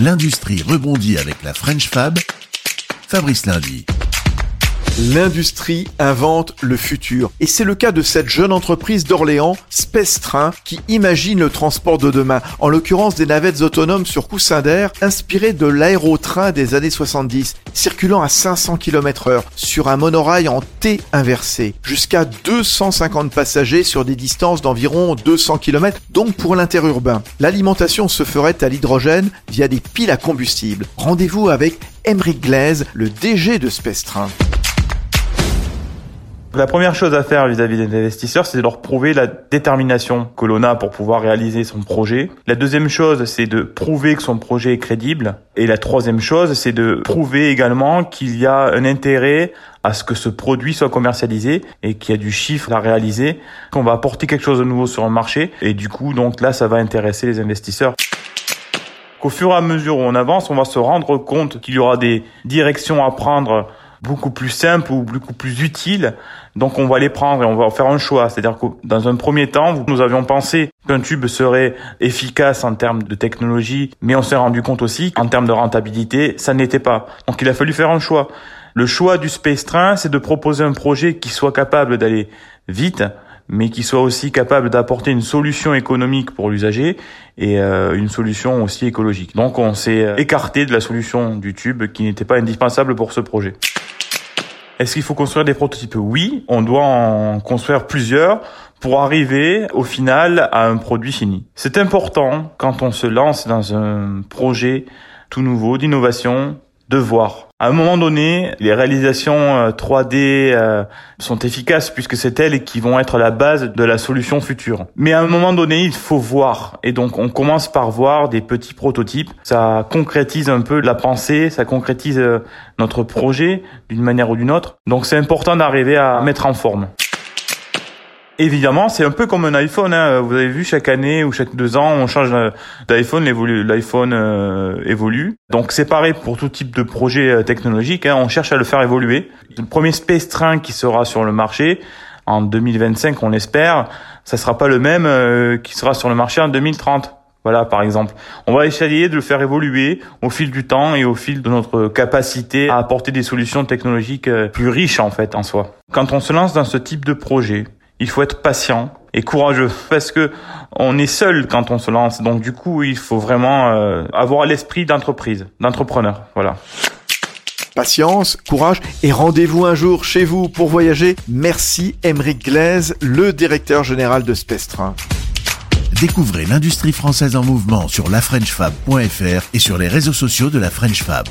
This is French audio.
L'industrie rebondit avec la French Fab. Fabrice Lundi. L'industrie invente le futur. Et c'est le cas de cette jeune entreprise d'Orléans, Space Train, qui imagine le transport de demain. En l'occurrence des navettes autonomes sur coussin d'air, inspirées de l'aérotrain des années 70, circulant à 500 km heure sur un monorail en T inversé. Jusqu'à 250 passagers sur des distances d'environ 200 km, donc pour l'interurbain. L'alimentation se ferait à l'hydrogène via des piles à combustible. Rendez-vous avec Emeric Glaise, le DG de Space Train. La première chose à faire vis-à-vis des investisseurs, c'est de leur prouver la détermination que l'on a pour pouvoir réaliser son projet. La deuxième chose, c'est de prouver que son projet est crédible. Et la troisième chose, c'est de prouver également qu'il y a un intérêt à ce que ce produit soit commercialisé et qu'il y a du chiffre à réaliser, qu'on va apporter quelque chose de nouveau sur le marché. Et du coup, donc là, ça va intéresser les investisseurs. Au fur et à mesure où on avance, on va se rendre compte qu'il y aura des directions à prendre beaucoup plus simples ou beaucoup plus utiles. Donc on va les prendre et on va faire un choix. C'est-à-dire que dans un premier temps, nous avions pensé qu'un tube serait efficace en termes de technologie, mais on s'est rendu compte aussi qu'en termes de rentabilité, ça n'était pas. Donc il a fallu faire un choix. Le choix du Space Train, c'est de proposer un projet qui soit capable d'aller vite, mais qui soit aussi capable d'apporter une solution économique pour l'usager et euh, une solution aussi écologique. Donc on s'est écarté de la solution du tube qui n'était pas indispensable pour ce projet. Est-ce qu'il faut construire des prototypes? Oui, on doit en construire plusieurs pour arriver au final à un produit fini. C'est important quand on se lance dans un projet tout nouveau d'innovation de voir. À un moment donné, les réalisations 3D euh, euh, sont efficaces puisque c'est elles qui vont être la base de la solution future. Mais à un moment donné, il faut voir. Et donc, on commence par voir des petits prototypes. Ça concrétise un peu la pensée, ça concrétise euh, notre projet d'une manière ou d'une autre. Donc, c'est important d'arriver à mettre en forme. Évidemment, c'est un peu comme un iPhone. Hein. Vous avez vu, chaque année ou chaque deux ans, on change d'iPhone, l'iPhone euh, évolue. Donc c'est pareil pour tout type de projet euh, technologique. Hein. On cherche à le faire évoluer. Le premier Space Train qui sera sur le marché en 2025, on l'espère, ça sera pas le même euh, qui sera sur le marché en 2030. Voilà, par exemple. On va essayer de le faire évoluer au fil du temps et au fil de notre capacité à apporter des solutions technologiques plus riches, en fait, en soi. Quand on se lance dans ce type de projet, il faut être patient et courageux parce que on est seul quand on se lance. Donc du coup, il faut vraiment euh, avoir l'esprit d'entreprise, d'entrepreneur. Voilà. Patience, courage et rendez-vous un jour chez vous pour voyager. Merci Émeric Glaise, le directeur général de Spestra. Découvrez l'industrie française en mouvement sur lafrenchfab.fr et sur les réseaux sociaux de la French Fab.